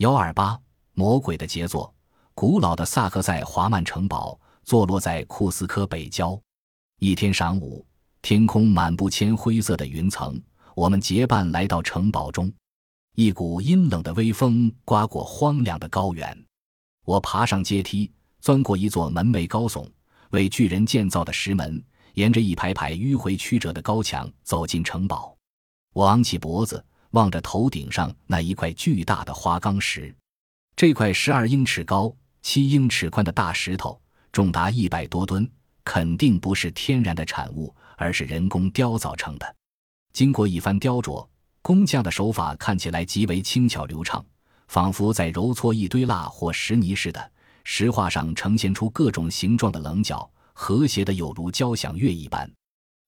幺二八，魔鬼的杰作。古老的萨克塞华曼城堡坐落在库斯科北郊。一天晌午，天空满布铅灰色的云层，我们结伴来到城堡中。一股阴冷的微风刮过荒凉的高原。我爬上阶梯，钻过一座门楣高耸、为巨人建造的石门，沿着一排排迂回曲折的高墙走进城堡。我昂起脖子，望着头顶上那一块巨大的花岗石。这块十二英尺高。七英尺宽的大石头，重达一百多吨，肯定不是天然的产物，而是人工雕造成的。经过一番雕琢，工匠的手法看起来极为轻巧流畅，仿佛在揉搓一堆蜡或石泥似的。石画上呈现出各种形状的棱角，和谐的有如交响乐一般。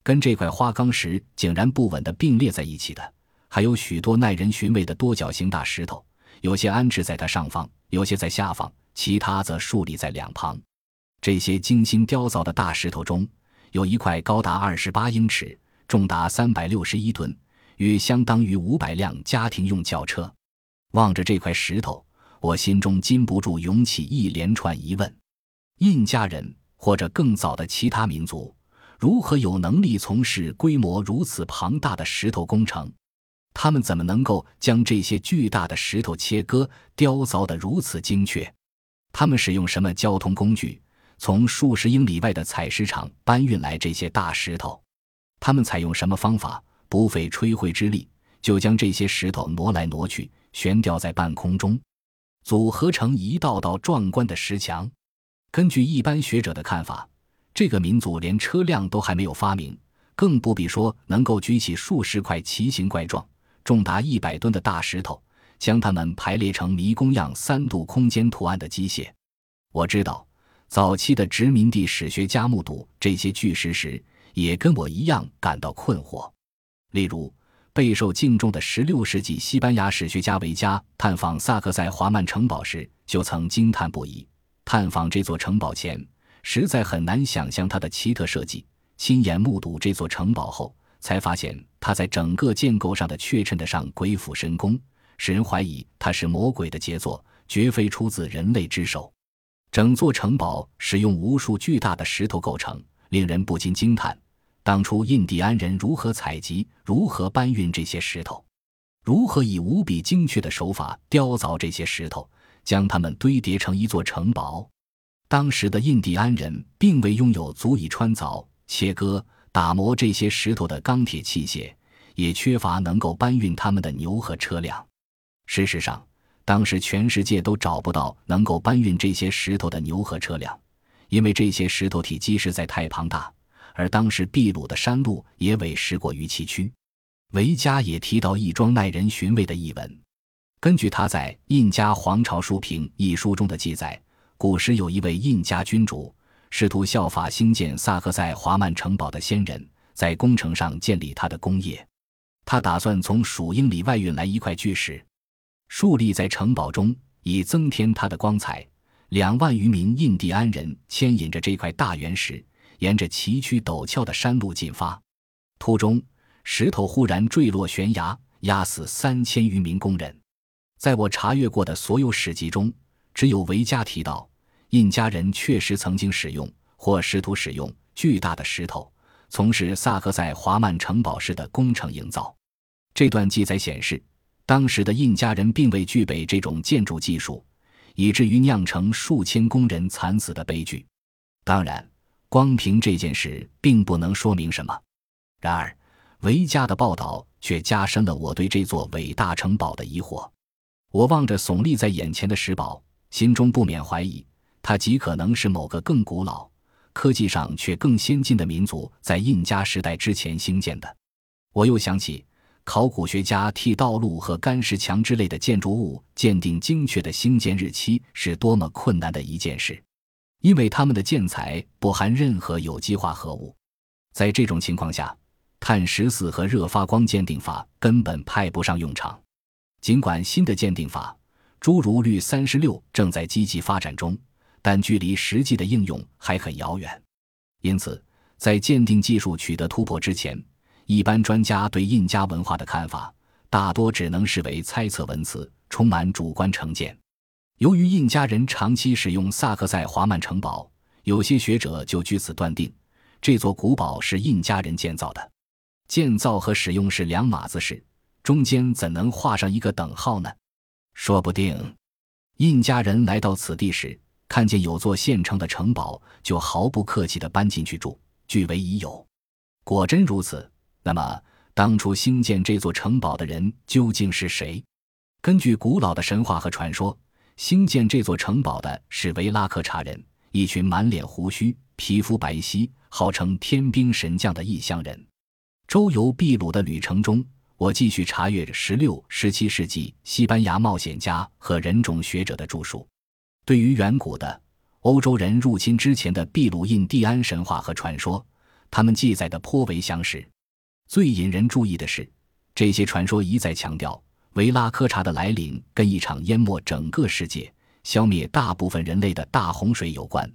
跟这块花岗石井然不稳地并列在一起的，还有许多耐人寻味的多角形大石头，有些安置在它上方，有些在下方。其他则竖立在两旁。这些精心雕凿的大石头中，有一块高达二十八英尺、重达三百六十一吨，约相当于五百辆家庭用轿车。望着这块石头，我心中禁不住涌起一连串疑问：印加人或者更早的其他民族，如何有能力从事规模如此庞大的石头工程？他们怎么能够将这些巨大的石头切割、雕凿得如此精确？他们使用什么交通工具，从数十英里外的采石场搬运来这些大石头？他们采用什么方法，不费吹灰之力就将这些石头挪来挪去，悬吊在半空中，组合成一道道壮观的石墙？根据一般学者的看法，这个民族连车辆都还没有发明，更不必说能够举起数十块奇形怪状、重达一百吨的大石头。将它们排列成迷宫样三度空间图案的机械，我知道，早期的殖民地史学家目睹这些巨石时，也跟我一样感到困惑。例如，备受敬重的16世纪西班牙史学家维加探访萨克塞华曼城堡时，就曾惊叹不已。探访这座城堡前，实在很难想象它的奇特设计；亲眼目睹这座城堡后，才发现它在整个建构上的确称得上鬼斧神工。使人怀疑它是魔鬼的杰作，绝非出自人类之手。整座城堡使用无数巨大的石头构成，令人不禁惊叹：当初印第安人如何采集、如何搬运这些石头，如何以无比精确的手法雕凿这些石头，将它们堆叠成一座城堡？当时的印第安人并未拥有足以穿凿、切割、打磨这些石头的钢铁器械，也缺乏能够搬运它们的牛和车辆。事实上，当时全世界都找不到能够搬运这些石头的牛和车辆，因为这些石头体积实在太庞大，而当时秘鲁的山路也委实过于崎岖。维加也提到一桩耐人寻味的译文。根据他在《印加皇朝书评》一书中的记载，古时有一位印加君主，试图效法兴建萨克塞华曼城堡的先人，在工程上建立他的工业。他打算从数英里外运来一块巨石。竖立在城堡中，以增添它的光彩。两万余名印第安人牵引着这块大原石，沿着崎岖陡峭的山路进发。途中，石头忽然坠落悬崖，压死三千余名工人。在我查阅过的所有史籍中，只有维加提到印加人确实曾经使用或试图使用巨大的石头，从事萨克塞华曼城堡式的工程营造。这段记载显示。当时的印加人并未具备这种建筑技术，以至于酿成数千工人惨死的悲剧。当然，光凭这件事并不能说明什么。然而，维加的报道却加深了我对这座伟大城堡的疑惑。我望着耸立在眼前的石堡，心中不免怀疑，它极可能是某个更古老、科技上却更先进的民族在印加时代之前兴建的。我又想起。考古学家替道路和干石墙之类的建筑物鉴定精确的兴建日期是多么困难的一件事，因为他们的建材不含任何有机化合物。在这种情况下，碳十四和热发光鉴定法根本派不上用场。尽管新的鉴定法，诸如氯三十六正在积极发展中，但距离实际的应用还很遥远。因此，在鉴定技术取得突破之前，一般专家对印加文化的看法，大多只能视为猜测文词、充满主观成见。由于印加人长期使用萨克塞华曼城堡，有些学者就据此断定，这座古堡是印加人建造的。建造和使用是两码子事，中间怎能画上一个等号呢？说不定，印加人来到此地时，看见有座现成的城堡，就毫不客气地搬进去住，据为已有。果真如此，那么当初兴建这座城堡的人究竟是谁？根据古老的神话和传说，兴建这座城堡的是维拉克查人，一群满脸胡须、皮肤白皙、号称天兵神将的异乡人。周游秘鲁的旅程中，我继续查阅十六、十七世纪西班牙冒险家和人种学者的著述。对于远古的欧洲人入侵之前的秘鲁印第安神话和传说，他们记载的颇为详实。最引人注意的是，这些传说一再强调维拉科查的来临跟一场淹没整个世界、消灭大部分人类的大洪水有关。